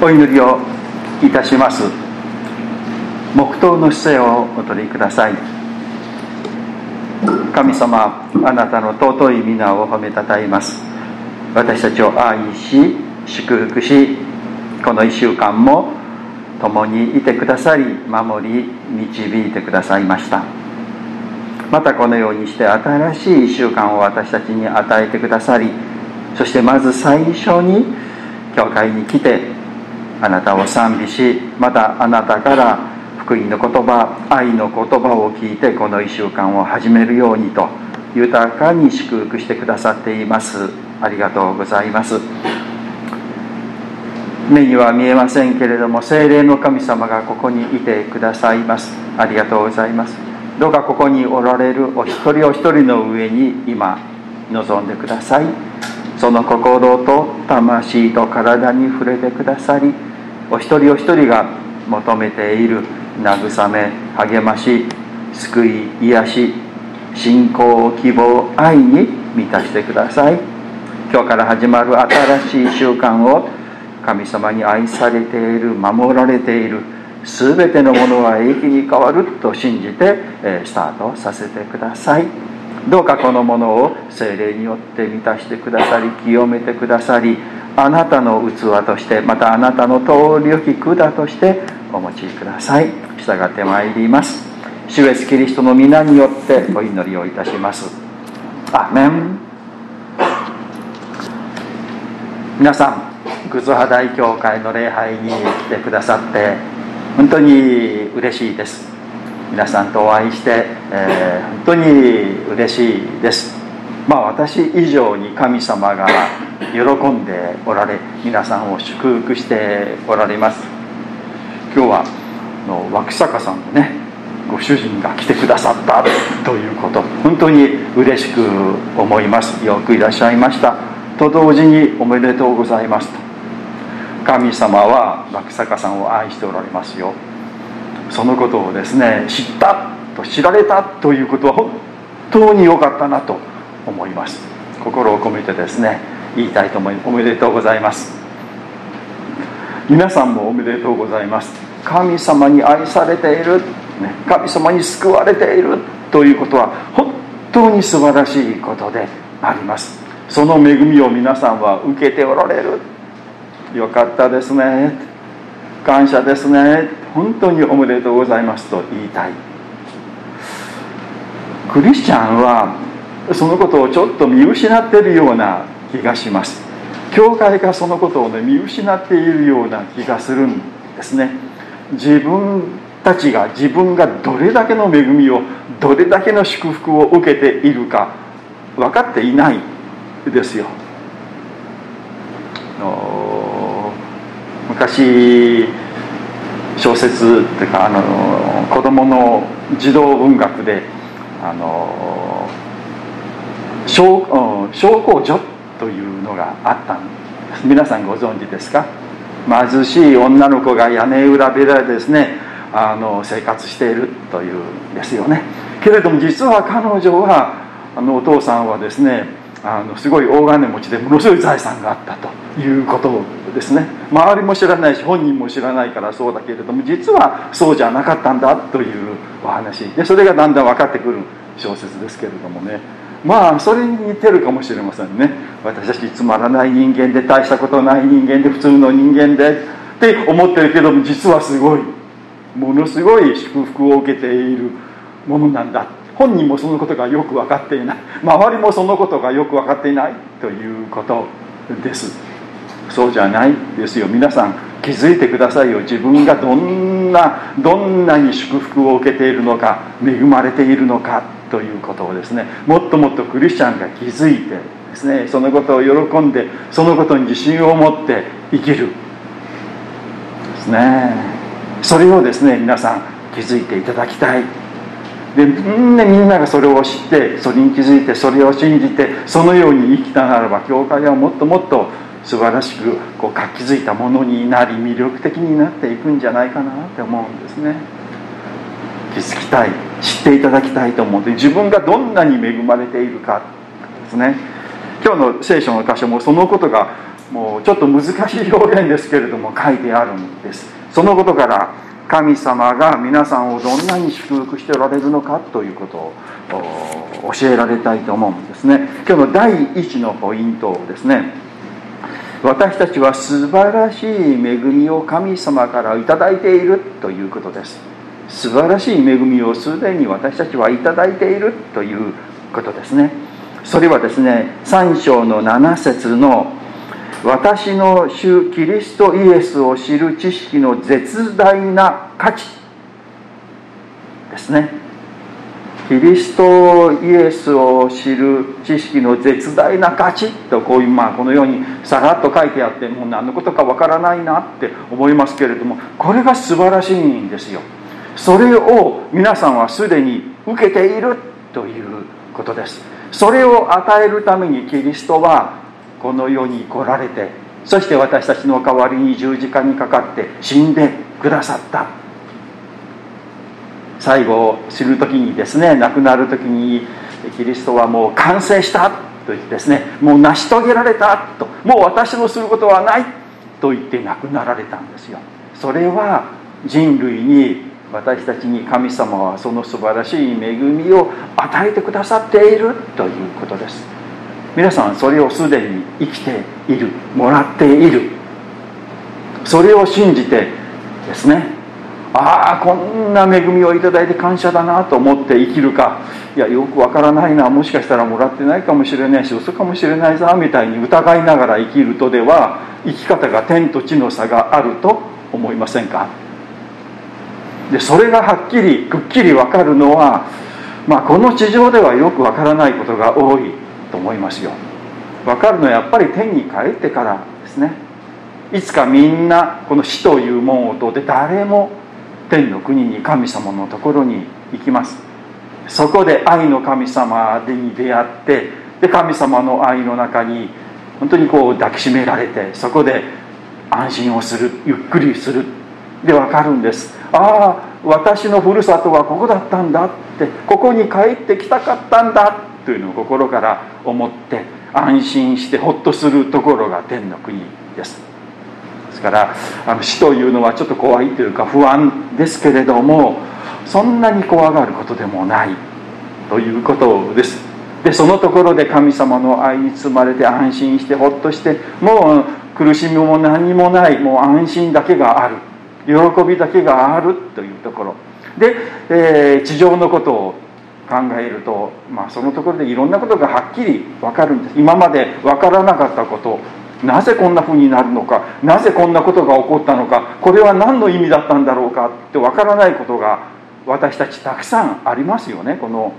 お祈りをいたします。黙祷の姿勢をお取りください。神様あなたの尊い皆を褒めたたえます。私たちを愛し祝福しこの1週間も共にいてくださり守り導いてくださいました。またこのようにして新しい1週間を私たちに与えてくださりそしてまず最初に教会に来てあなたを賛美しまたあなたから福音の言葉愛の言葉を聞いてこの1週間を始めるようにと豊かに祝福してくださっています。ありがとうございます。目には見えませんけれども精霊の神様がここにいてくださいます。ありがとうございます。どうかここにおられるお一人お一人の上に今望んでください。その心と魂と体に触れてくださりお一人お一人が求めている慰め励まし救い癒し信仰希望愛に満たしてください。今日から始まる新しい習慣を神様に愛されている守られている全てのものは永久に変わると信じてスタートさせてください。どうかこのものを精霊によって満たしてくださり清めてくださりあなたの器としてまたあなたの通りよき管としてお持ちください。従ってまいります。主イエスキリストの皆によってお祈りをいたします。アメン。皆さんグズハ大教会の礼拝に来てくださって本当に嬉しいです。皆さんとお会いして、えー、本当に嬉しいです。まあ私以上に神様が喜んでおられ皆さんを祝福しておられます。今日はの枠坂さんのねご主人が来てくださった ということ。本当に嬉しく思います。よくいらっしゃいました。と同時におめでとうございます。と神様は枠坂さんを愛しておられますよ。そのことをですね知ったと知られたということは本当に良かったなと。思います。心を込めてですね言いたいと思いおめでとうございます。皆さんもおめでとうございます。神様に愛されている、神様に救われているということは本当に素晴らしいことであります。その恵みを皆さんは受けておられる。よかったですね。感謝ですね。本当におめでとうございますと言いたい。クリスチャンはそのことをちょっと見失っているような気がします。教会がそのことをね見失っているような気がするんですね。自分たちが自分がどれだけの恵みをどれだけの祝福を受けているか分かっていないですよ。昔小説っていうかあの子供の児童文学であの小小公女というのがあったんです。皆さんご存知ですか？貧しい女の子が屋根裏部屋でですねあの生活しているというんですよね。けれども実は彼女はあのお父さんはですねあのすごい大金持ちでものすごい財産があったということですね。周りも知らないし本人も知らないからそうだけれども実はそうじゃなかったんだというお話。でそれがだんだん分かってくる小説ですけれどもねまあそれに似てるかもしれませんね。私たちつまらない人間で大したことない人間で普通の人間でって思ってるけども実はすごい。ものすごい祝福を受けているものなんだ。本人もそのことがよく分かっていない。周りもそのことがよく分かっていないということです。そうじゃないですよ。皆さん気づいてくださいよ。自分がどんなどんなに祝福を受けているのか恵まれているのか。ということをですねもっともっとクリスチャンが気づいてですねそのことを喜んでそのことに自信を持って生きるですね。それをですね皆さん気づいていただきたい。でみんなみんながそれを知ってそれに気づいてそれを信じてそのように生きたならば教会はもっともっと素晴らしくこう活気づいたものになり魅力的になっていくんじゃないかなって思うんですね。気づきたい知っていただきたいと思って自分がどんなに恵まれているかですね。今日の聖書の箇所もそのことがもうちょっと難しい表現ですけれども書いてあるんです。そのことから神様が皆さんをどんなに祝福しておられるのかということを教えられたいと思うんですね。今日の第一のポイントですね私たちは素晴らしい恵みを神様から頂いているということです。素晴らしい恵みをすでに私たちは頂いているということですね。それはですね3章の7節の私の主キリストイエスを知る知識の絶大な価値ですね。キリストイエスを知る知識の絶大な価値とこういうまあこのようにさらっと書いてあってもう何のことかわからないなって思いますけれどもこれが素晴らしいんですよ。それを皆さんはすでに受けているということです。それを与えるためにキリストはこの世に来られてそして私たちの代わりに十字架にかかって死んでくださった。最後を知る時にですね亡くなる時にキリストはもう完成したと言ってですねもう成し遂げられたと。もう私のすることはないと言って亡くなられたんですよ。それは人類に私たちに神様はその素晴らしい恵みを与えてくださっているということです。皆さんそれをすでに生きているもらっている。それを信じてですねああこんな恵みをいただいて感謝だなと思って生きるか。いやよくわからないな。もしかしたらもらってないかもしれないし嘘かもしれないぞみたいに疑いながら生きるとでは生き方が天と地の差があると思いませんか？でそれがはっきりくっきり分かるのは、まあ、この地上ではよくわからないことが多いと思いますよ。分かるのはやっぱり天に帰ってからですね。いつかみんなこの死という門を通って誰も天の国に神様のところに行きます。そこで愛の神様に出会ってで神様の愛の中に本当にこう抱きしめられてそこで安心をするゆっくりする。で分かるんです。ああ私のふるさとはここだったんだってここに帰ってきたかったんだというのを心から思って安心してほっとするところが天の国です。ですからあの死というのはちょっと怖いというか不安ですけれどもそんなに怖がることでもないということです。でそのところで神様の愛に包まれて安心してほっとしてもう苦しみも何もないもう安心だけがある。喜びだけがあるというところ。で、えー、地上のことを考えると、まあ、そのところでいろんなことがはっきり分かるんです。今まで分からなかったこと。なぜこんなふうになるのか。なぜこんなことが起こったのか。これは何の意味だったんだろうか。って分からないことが私たちたくさんありますよね。この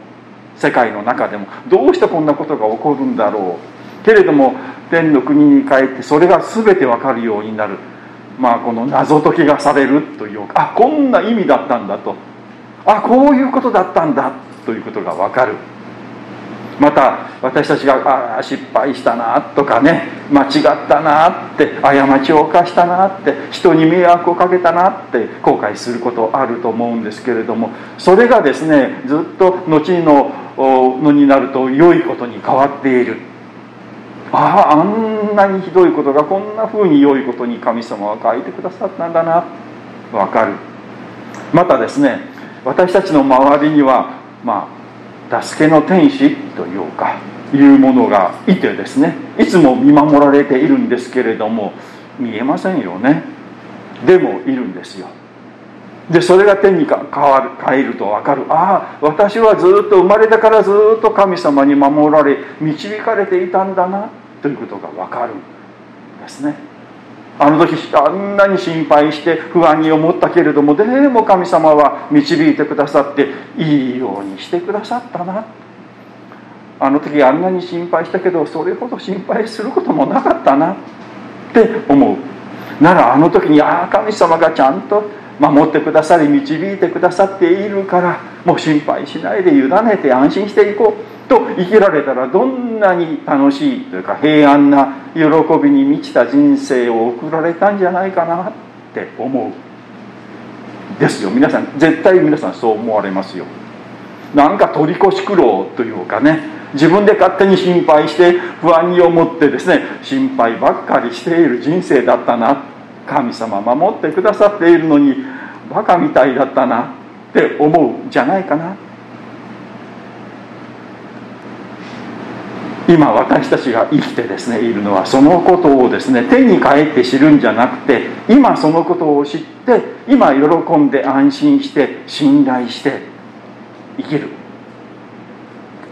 世界の中でも。どうしてこんなことが起こるんだろう。けれども天の国に帰ってそれが全て分かるようになる。まあこの謎解きがされるというかあこんな意味だったんだと。あこういうことだったんだということが分かる。また私たちがあ失敗したなとかね間違ったなって過ちを犯したなって人に迷惑をかけたなって後悔することあると思うんですけれどもそれがですねずっと後ののになると良いことに変わっている。あああんなにひどいことがこんな風に良いことに神様は書いてくださったんだな。分かる。またですね私たちの周りにはまあ助けの天使というかいうものがいてですねいつも見守られているんですけれども見えませんよね。でもいるんですよ。でそれが天に変わる変えると分かる。ああ私はずっと生まれたからずっと神様に守られ導かれていたんだな。ということが分かるんですね。あの時あんなに心配して不安に思ったけれどもでも神様は導いてくださっていいようにしてくださったな。あの時あんなに心配したけどそれほど心配することもなかったな。って思う。ならあの時にああ神様がちゃんと守ってくださり導いてくださっているからもう心配しないで委ねて安心していこう。と生きられたらどんなに楽しいというか平安な喜びに満ちた人生を送られたんじゃないかなって思う。ですよ。皆さん絶対皆さんそう思われますよ。なんか取り越し苦労というかね自分で勝手に心配して不安に思ってですね心配ばっかりしている人生だったな。神様守ってくださっているのにバカみたいだったなって思うじゃないかな。今私たちが生きてですねいるのはそのことをですね手に返って知るんじゃなくて今そのことを知って今喜んで安心して信頼して生きる。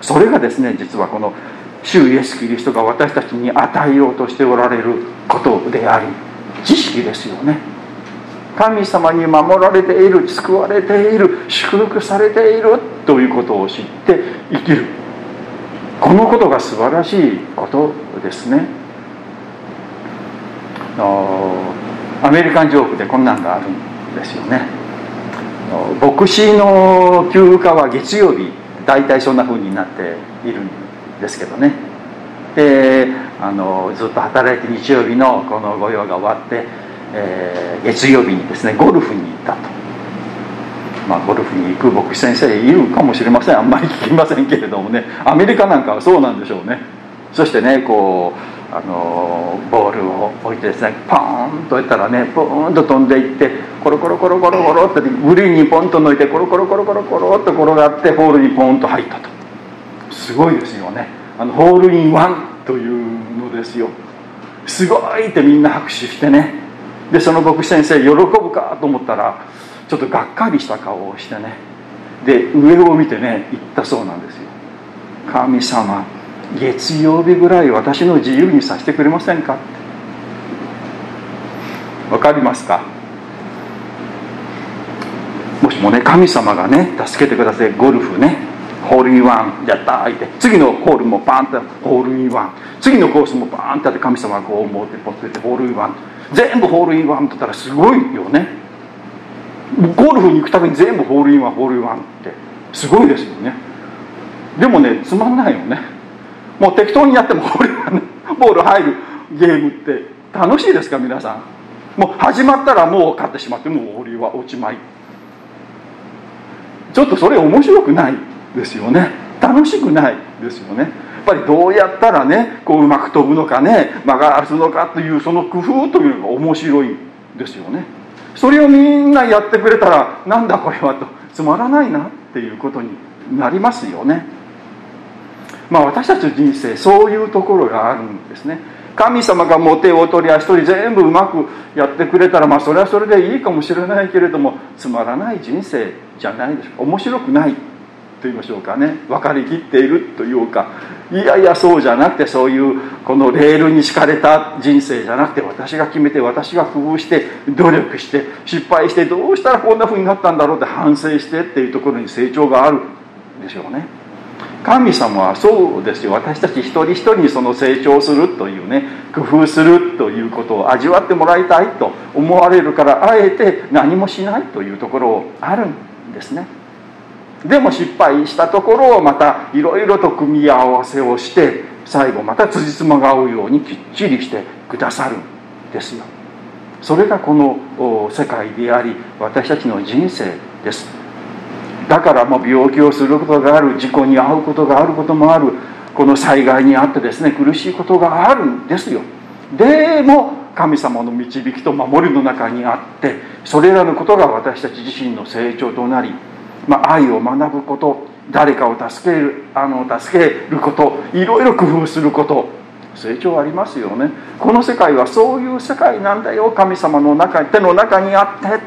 それがですね実はこの主イエス・キリストが私たちに与えようとしておられることであり知識ですよね。神様に守られている救われている祝福されているということを知って生きる。このことが素晴らしいことですね。アメリカンジョークでこんなんがあるんですよね。牧師の休暇は月曜日大体そんな風になっているんですけどね。であのずっと働いて日曜日のこの御用が終わって、えー、月曜日にですねゴルフに行ったと。まあ、ゴルフに行く牧師先生いるかもしれません。あんまり聞きませんけれどもね。アメリカなんかはそうなんでしょうね。そしてねこうあのボールを置いてですねポーンと置いたらねポーンと飛んでいってコロコロコロコロコロってグリーンにポンと抜いてコロコロコロコロコロっと転がってホールにポンと入ったと。すごいですよね。あのホールインワンというのですよ。すごいってみんな拍手してね。でその牧師先生喜ぶかと思ったらちょっとがっかりした顔をしてね。で上を見てね言ったそうなんですよ。神様月曜日ぐらい私の自由にさせてくれませんか？わかりますか？もしもね神様がね助けてください。ゴルフね。ホールインワン。やったーって。次のホールもバーンってホールインワン。次のコースもバーンってって神様がこう持ってポッてってホールインワン。全部ホールインワンって言ったらすごいよね。ゴルフに行くために全部ホールインワンホールインワンってすごいですよね。でもねつまんないよね。もう適当にやってもホールインワンボール入るゲームって楽しいですか皆さん。もう始まったらもう勝ってしまってもうホールインワン落ちまい。ちょっとそれ面白くないですよね。楽しくないですよね。やっぱりどうやったらねこううまく飛ぶのかね曲がらすのかというその工夫というのが面白いですよね。それをみんなやってくれたらなんだこれはと。つまらないなっていうことになりますよね。まあ私たちの人生そういうところがあるんですね。神様がモテを取りや一人全部うまくやってくれたらまあそれはそれでいいかもしれないけれどもつまらない人生じゃないでしょうか。面白くない。と言いましょうかね。分かりきっているというか。いやいやそうじゃなくてそういうこのレールに敷かれた人生じゃなくて私が決めて私が工夫して努力して失敗してどうしたらこんな風になったんだろうって反省してっていうところに成長があるでしょうね。神様はそうですよ。私たち一人一人にその成長するというね工夫するということを味わってもらいたいと思われるからあえて何もしないというところあるんですね。でも失敗したところをまたいろいろと組み合わせをして最後また辻褄が合うようにきっちりしてくださるんですよ。それがこの世界であり私たちの人生です。だからもう病気をすることがある事故に遭うことがあることもあるこの災害にあってですね苦しいことがあるんですよ。でも神様の導きと守りの中にあってそれらのことが私たち自身の成長となりまあ、愛を学ぶこと誰かを助けるあの助けることいろいろ工夫すること成長ありますよね。この世界はそういう世界なんだよ。神様の中手の中にあって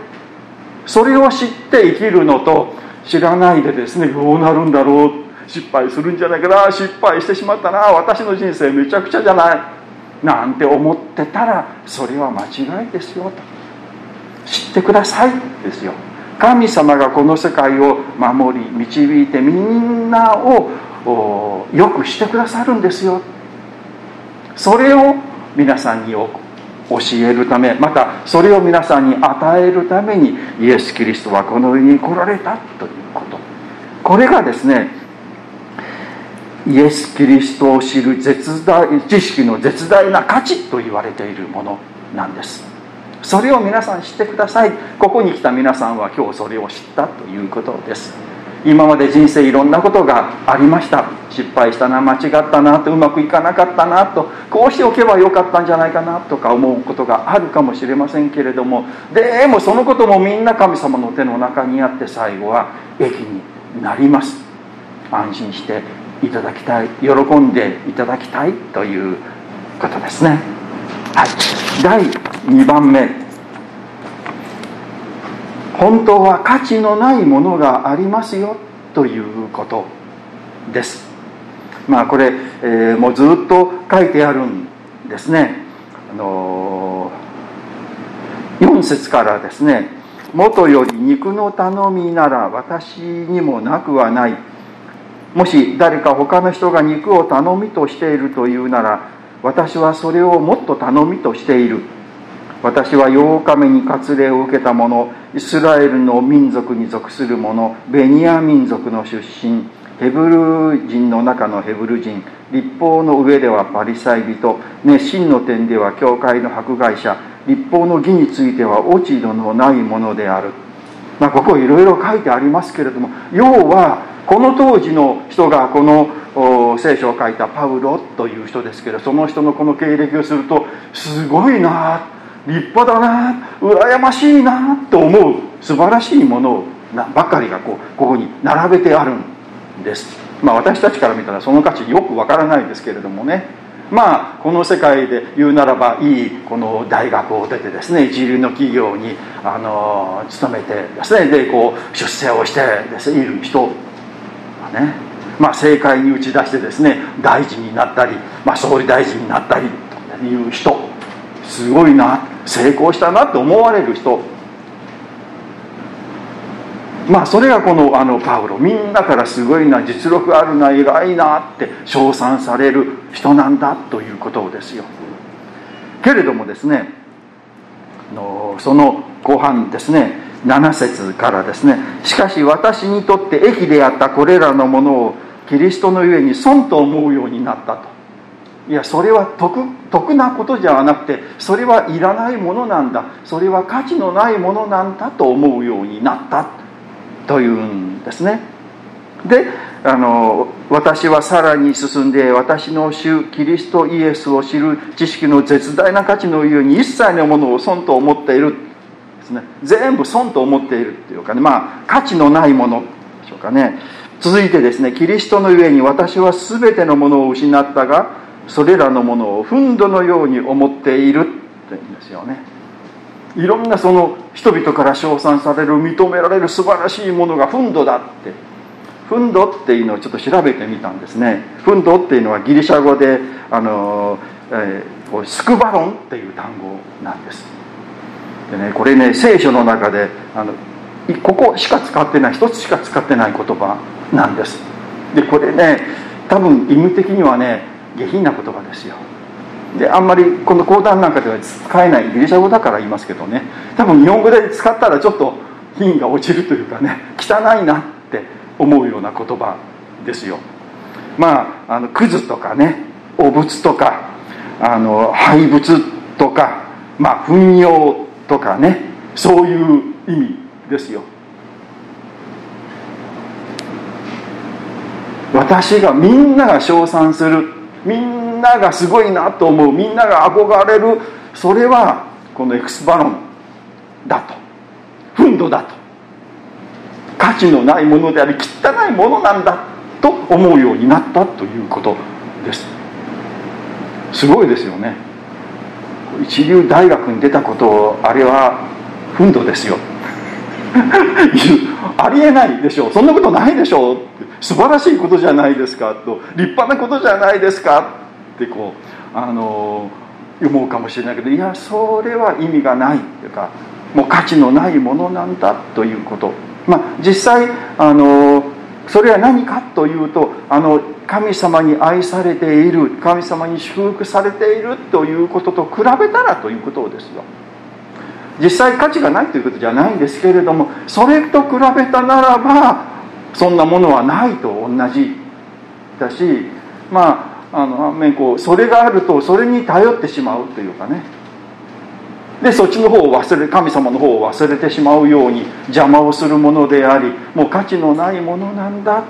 それを知って生きるのと知らないでですねどうなるんだろう。失敗するんじゃないかな。失敗してしまったな。私の人生めちゃくちゃじゃない。なんて思ってたらそれは間違いですよと。知ってくださいですよ。神様がこの世界を守り導いてみんなをよくしてくださるんですよ。それを皆さんに教えるためまたそれを皆さんに与えるためにイエス・キリストはこの世に来られたということ。これがですねイエス・キリストを知る絶大知識の絶大な価値と言われているものなんです。それを皆さん知ってください。ここに来た皆さんは今日それを知ったということです。今まで人生いろんなことがありました。失敗したな間違ったなとうまくいかなかったなとこうしておけばよかったんじゃないかなとか思うことがあるかもしれませんけれどもでもそのこともみんな神様の手の中にあって最後は益になります。安心していただきたい喜んでいただきたいということですね。はい。2番目。本当は価値のないものがありますよということです。まあこれ、えー、もうずっと書いてあるんですね。あのー、4節からですね。元より肉の頼みなら私にもなくはない。もし誰か他の人が肉を頼みとしているというなら私はそれをもっと頼みとしている。私は8日目に割礼を受けた者イスラエルの民族に属する者ベニヤ民族の出身ヘブル人の中のヘブル人立法の上ではパリサイ人熱心の点では教会の迫害者立法の義については落ち度のないものである、まあ、ここいろいろ書いてありますけれども要はこの当時の人がこの聖書を書いたパウロという人ですけどその人のこの経歴をするとすごいなあ立派だな羨ましいなと思う素晴らしいものをばかりがこうここに並べてあるんです。まあ私たちから見たらその価値よくわからないですけれどもね。まあこの世界で言うならばいいこの大学を出てですね一流の企業にあの勤めてですねでこう出世をしてです、ね、いる人はねまあ、政界に打ち出してですね大臣になったり、まあ、総理大臣になったりという人。すごいな成功したなと思われる人。まあそれがこのあのパウロ。みんなからすごいな実力あるな偉いなって称賛される人なんだということですよ。けれどもですねのその後半ですね7節からですねしかし私にとって益であったこれらのものをキリストのゆえに損と思うようになったと。いやそれは得得なことじゃなくてそれはいらないものなんだ。それは価値のないものなんだと思うようになったというんですね。であの私はさらに進んで私の主キリストイエスを知る知識の絶大な価値のゆえに一切のものを損と思っているですね。全部損と思っているっていうかね。まあ価値のないものでしょうかね。続いてですねキリストのゆえに私は全てのものを失ったがそれらのものを憤怒のように思っているって言うんですよね。いろんなその人々から称賛される認められる素晴らしいものが憤怒だって。憤怒っていうのをちょっと調べてみたんですね。憤怒っていうのはギリシャ語であの、えー、スクバロンっていう単語なんです。でねこれね聖書の中であのここしか使ってない一つしか使ってない言葉なんです。でこれね多分意味的にはね下品な言葉ですよ。であんまりこの講談なんかでは使えないギリシャ語だから言いますけどね。多分日本語で使ったらちょっと品が落ちるというかね汚いなって思うような言葉ですよ。まああのクズとかね汚物とかあの廃物とかまあ糞尿とかねそういう意味ですよ。私がみんなが称賛するみんながすごいなと思うみんなが憧れるそれはこのエクスバロンだと。憤怒だと。価値のないものであり汚いものなんだと思うようになったということです。すごいですよね。一流大学に出たことをあれは憤怒ですよ。ありえないでしょう。そんなことないでしょう素晴らしいことじゃないですかと。立派なことじゃないですかってこうあの思うかもしれないけどいやそれは意味がないというかもう価値のないものなんだということ。まあ実際あのそれは何かというとあの神様に愛されている神様に祝福されているということと比べたらということですよ。実際価値がないということじゃないんですけれどもそれと比べたならばそんなものはないと同じだしまああの反面こうそれがあるとそれに頼ってしまうというかね。でそっちの方を忘れ神様の方を忘れてしまうように邪魔をするものでありもう価値のないものなんだ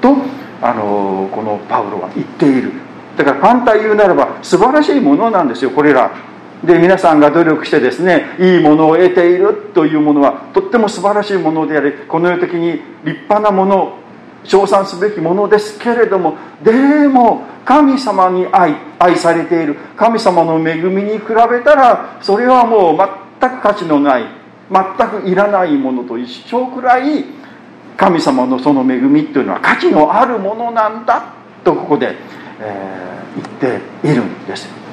とあのこのパウロは言っている。だから反対言うならば素晴らしいものなんですよこれら。で皆さんが努力してですねいいものを得ているというものはとっても素晴らしいものでありこの世的に立派なもの称賛すべきものですけれどもでも神様に愛愛されている神様の恵みに比べたらそれはもう全く価値のない全くいらないものと一緒くらい神様のその恵みというのは価値のあるものなんだとここで、えー、言っているんです。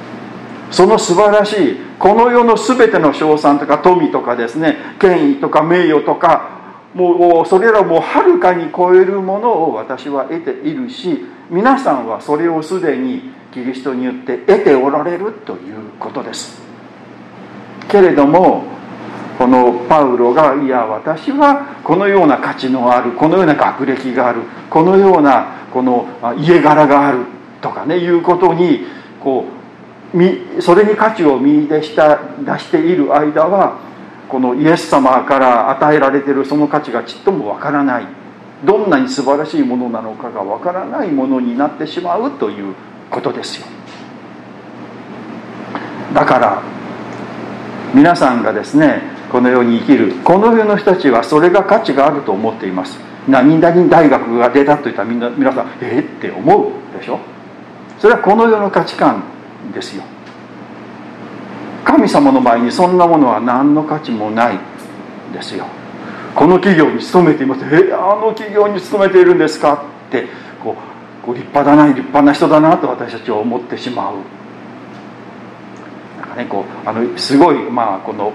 その素晴らしいこの世の全ての称賛とか富とかですね権威とか名誉とかもうそれらもはるかに超えるものを私は得ているし皆さんはそれをすでにキリストによって得ておられるということです。けれどもこのパウロがいや私はこのような価値のあるこのような学歴があるこのようなこの家柄があるとかねいうことにこうそれに価値を見出した出している間はこのイエス様から与えられているその価値がちっともわからない。どんなに素晴らしいものなのかがわからないものになってしまうということですよ。だから皆さんがですねこの世に生きるこの世の人たちはそれが価値があると思っています。何々大学が出たといったらみんな皆さんえっって思うでしょ。それはこの世の価値観。ですよ。神様の前にそんなものは何の価値もないですよ。この企業に勤めています。えあの企業に勤めているんですかってこうこう立派だな立派な人だなと私たちは思ってしまう。なんかねこうあのすごいまあこの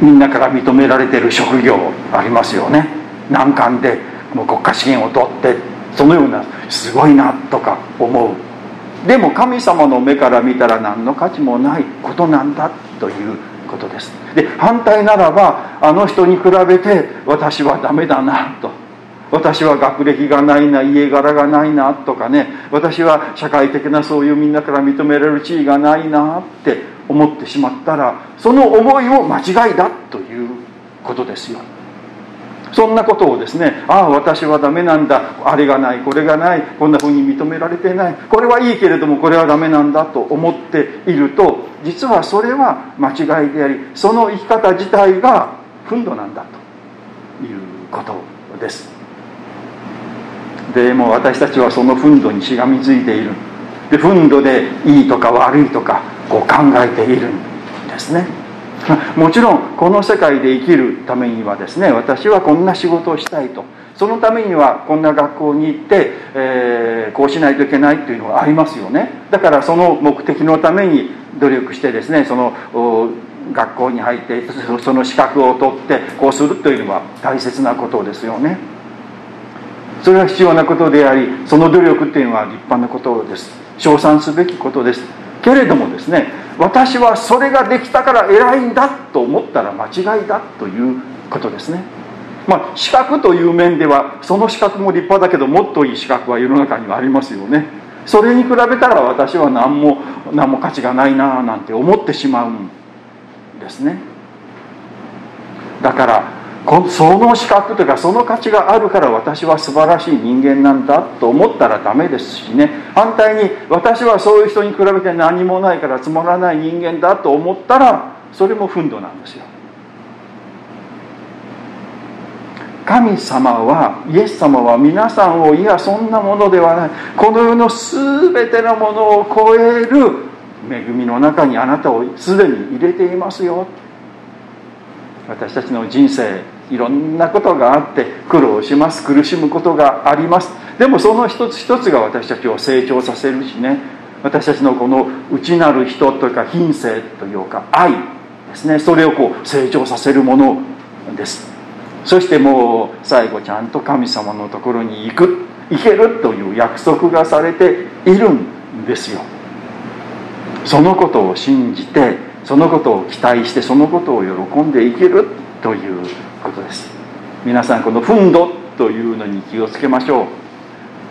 みんなから認められている職業ありますよね。難関でもう国家試験を取ってそのようなすごいなとか思う。でも神様の目から見たら何の価値もないことなんだということです。で反対ならばあの人に比べて私はダメだなと。私は学歴がないな家柄がないなとかね。私は社会的なそういうみんなから認められる地位がないなって思ってしまったらその思いも間違いだということですよ。そんなことをですねああ私はダメなんだ。あれがない。これがない。こんなふうに認められてない。これはいいけれどもこれはダメなんだと思っていると実はそれは間違いでありその生き方自体が憤怒なんだということです。でも私たちはその憤怒にしがみついている。で憤怒でいいとか悪いとかこう考えているんですね。もちろんこの世界で生きるためにはですね私はこんな仕事をしたいと。そのためにはこんな学校に行って、えー、こうしないといけないっていうのがありますよね。だからその目的のために努力してですねその学校に入ってその資格を取ってこうするというのは大切なことですよね。それは必要なことでありその努力っていうのは立派なことです。称賛すべきことです。けれどもですね私はそれができたから偉いんだと思ったら間違いだということですね。まあ資格という面ではその資格も立派だけどもっといい資格は世の中にはありますよね。それに比べたら私は何も何も価値がないななんて思ってしまうんですね。だからその資格というかその価値があるから私は素晴らしい人間なんだと思ったらダメですしね。反対に私はそういう人に比べて何もないからつまらない人間だと思ったらそれも憤怒なんですよ。神様はイエス様は皆さんをいやそんなものではない。この世の全てのものを超える恵みの中にあなたをすでに入れていますよ。私たちの人生いろんなことがあって苦労します苦しむことがあります。でもその一つ一つが私たちを成長させるしね。私たちのこの内なる人というか品性というか愛ですね。それをこう成長させるものです。そしてもう最後ちゃんと神様のところに行く。行けるという約束がされているんですよ。そのことを信じてそのことを期待してそのことを喜んでいける。ということです。皆さんこの憤怒というのに気をつけましょ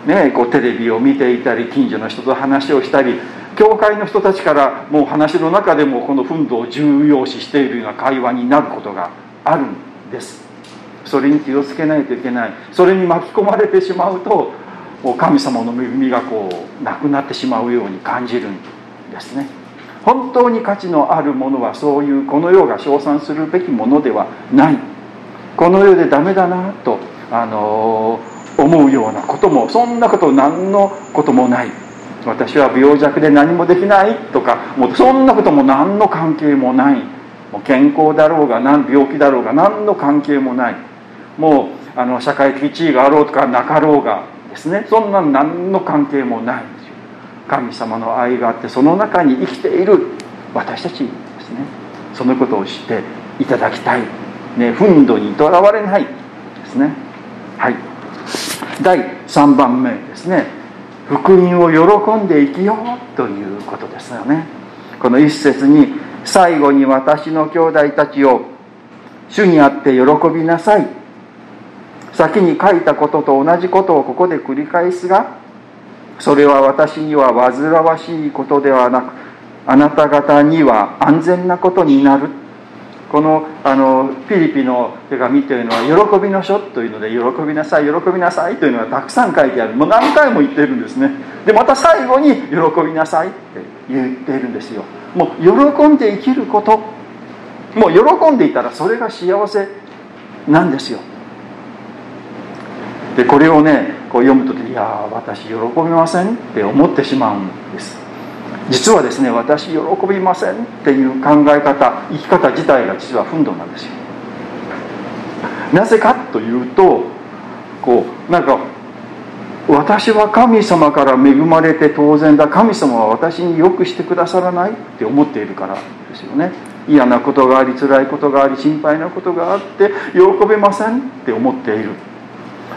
う。ね、こうテレビを見ていたり近所の人と話をしたり教会の人たちからもう話の中でもこの奮闘を重要視しているような会話になることがあるんです。それに気をつけないといけない。それに巻き込まれてしまうと神様の恵みがこうなくなってしまうように感じるんですね。本当に価値のあるものはそういうこの世が称賛するべきものではない。この世でダメだなと、あの、思うようなこともそんなこと何のこともない。私は病弱で何もできないとかもうそんなことも何の関係もない。もう健康だろうが何病気だろうが何の関係もない。もうあの社会的地位があろうとかなかろうがですね。そんな何の関係もない。神様の愛があってその中に生きている私たちですね。そのことを知っていただきたい、ね、憤怒にとらわれないですね。はい。第3番目ですね。福音を喜んで生きようということですよね。この一節に最後に私の兄弟たちを主にあって喜びなさい。先に書いたことと同じことをここで繰り返すがそれは私には煩わしいことではなくあなた方には安全なことになる。このあのフィリピの手紙というのは喜びの書というので喜びなさい喜びなさいというのがたくさん書いてある。もう何回も言ってるんですね。でまた最後に喜びなさいって言っているんですよ。もう喜んで生きること。もう喜んでいたらそれが幸せなんですよ。でこれをねこう読む時に「いや私喜びません」って思ってしまうんです。実はですね私喜びませんっていう考え方生き方自体が実は憤怒なんですよ。なぜかというとこうなんか私は神様から恵まれて当然だ。神様は私によくしてくださらないって思っているからですよね。嫌なことがあり辛いことがあり心配なことがあって喜べませんって思っている。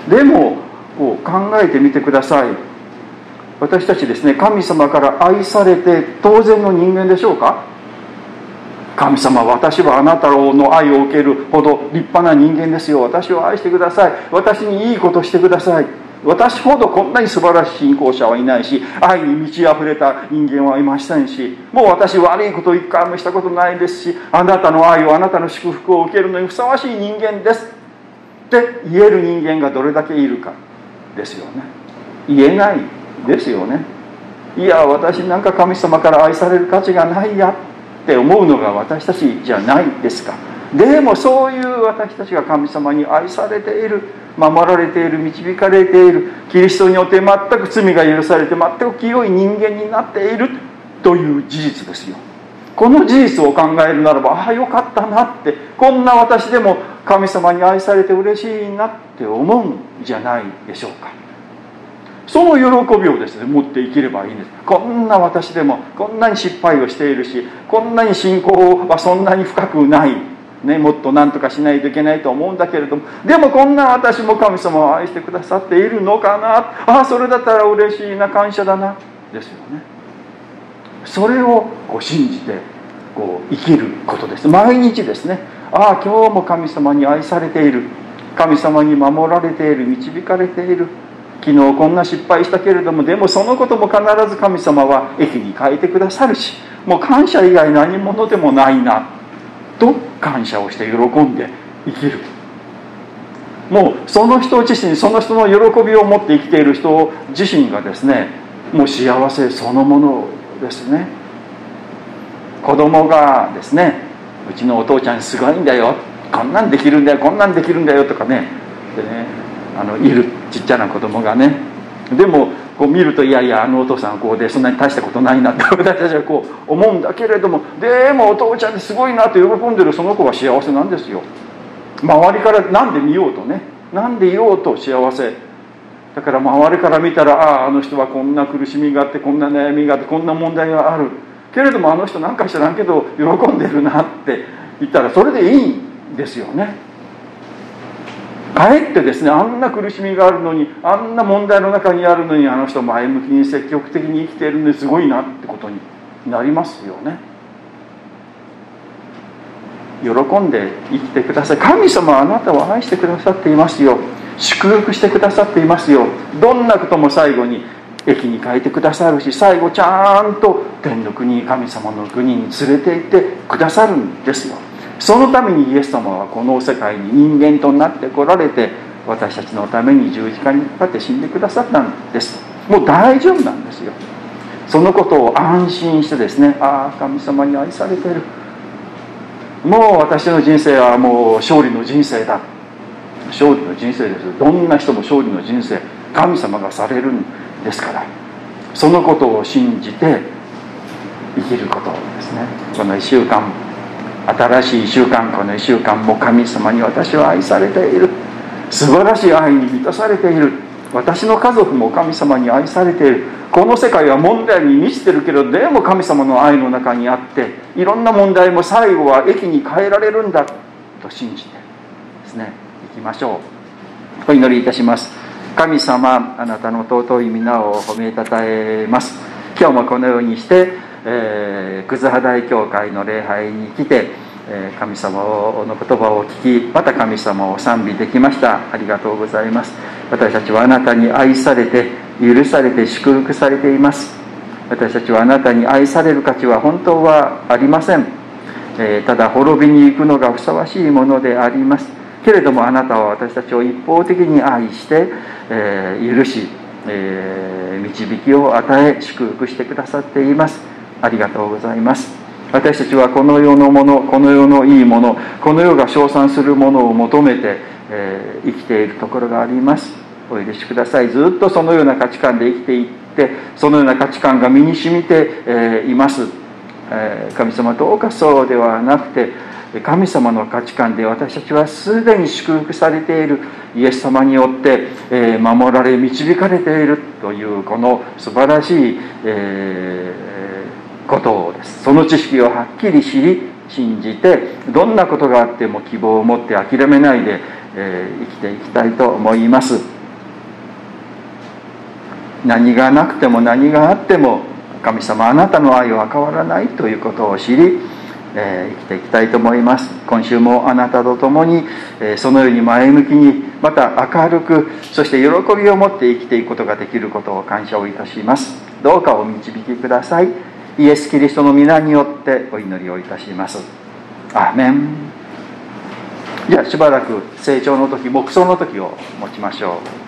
でもこう考えてみてください。私たちですね神様から愛されて当然の人間でしょうか？神様私はあなたの愛を受けるほど立派な人間ですよ。私を愛してください。私にいいことしてください。私ほどこんなに素晴らしい信仰者はいないし愛に満ち溢れた人間はいませんしもう私悪いことを一回もしたことないですしあなたの愛をあなたの祝福を受けるのにふさわしい人間です。って言える人間がどれだけいるかですよね。言えないですよね。いや私なんか神様から愛される価値がないやって思うのが私たちじゃないですか。でもそういう私たちが神様に愛されている守られている導かれているキリストによって全く罪が許されて全く清い人間になっているという事実ですよ。この事実を考えるならばああよかったなってこんな私でも神様に愛されて嬉しいなって思うんじゃないでしょうか。その喜びをですね持って生きればいいんです。こんな私でもこんなに失敗をしているしこんなに信仰はそんなに深くない、ね、もっと何とかしないといけないと思うんだけれども。でもこんな私も神様を愛してくださっているのかな。ああそれだったら嬉しいな感謝だな。ですよね。それをこう信じてこう生きることです。毎日ですね。ああ今日も神様に愛されている。神様に守られている。導かれている。昨日こんな失敗したけれどもでもそのことも必ず神様は駅に変えてくださるしもう感謝以外何者でもないな。と感謝をして喜んで生きる。もうその人自身その人の喜びを持って生きている人自身がですねもう幸せそのものをですね。子供がですねうちのお父ちゃんすごいんだよ。こんなんできるんだよ。こんなんできるんだよとかね。でねあのいるちっちゃな子供がね。でもこう見るといやいやあのお父さんはこうでそんなに大したことないなって 私たちはこう思うんだけれどもでもお父ちゃんってすごいなって喜んでるその子は幸せなんですよ。周りから何で見ようとね何でいようと幸せ。だから周りから見たらあああの人はこんな苦しみがあってこんな悩みがあってこんな問題がある。けれどもあの人なんか知らんけど喜んでるなって言ったらそれでいいんですよね。かえってですねあんな苦しみがあるのにあんな問題の中にあるのにあの人前向きに積極的に生きているんですごいなってことになりますよね。喜んで生きてください。神様あなたを愛してくださっていますよ。祝福してくださっていますよ。どんなことも最後に駅に変えてくださるし最後ちゃんと天の国神様の国に連れて行ってくださるんですよ。そのためにイエス様はこの世界に人間となってこられて私たちのために十字架にかかって死んでくださったんです。もう大丈夫なんですよ。そのことを安心してですねああ神様に愛されてる。もう私の人生はもう勝利の人生だ。勝利の人生です。どんな人も勝利の人生神様がされるんですからそのことを信じて生きることですね。この1週間新しい1週間この1週間も神様に私は愛されている。素晴らしい愛に満たされている。私の家族も神様に愛されている。この世界は問題に満ちてるけどでも神様の愛の中にあっていろんな問題も最後は駅に変えられるんだと信じてですね。きましょう。お祈りいたします。神様あなたの尊い皆を褒めたたえます。今日もこのようにして、えー、葛葉大教会の礼拝に来てえ神様の言葉を聞きまた神様を賛美できました。ありがとうございます。私たちはあなたに愛されて許されて祝福されています。私たちはあなたに愛される価値は本当はありません、えー、ただ滅びに行くのがふさわしいものであります。けれどもあなたは私たちを一方的に愛して、えー、許し、えー、導きを与え祝福してくださっています。ありがとうございます。私たちはこの世のものこの世のいいものこの世が称賛するものを求めて、えー、生きているところがあります。お許しください。ずっとそのような価値観で生きていってそのような価値観が身に染みて、え、います、え、神様どうかそうではなくて神様の価値観で私たちはすでに祝福されている。イエス様によって、え守られ導かれているというこの素晴らしい、えことです。その知識をはっきり知り信じてどんなことがあっても希望を持って諦めないで、え、生きていきたいと思います。何がなくても何があっても神様あなたの愛は変わらないということを知り、え、生きていきたいと思います。今週もあなたと共に、え、そのように前向きにまた明るくそして喜びを持って生きていくことができることを感謝をいたします。どうかお導きください。イエス・キリストの皆によってお祈りをいたします。アーメン。じゃあしばらく成長の時牧草の時を持ちましょう。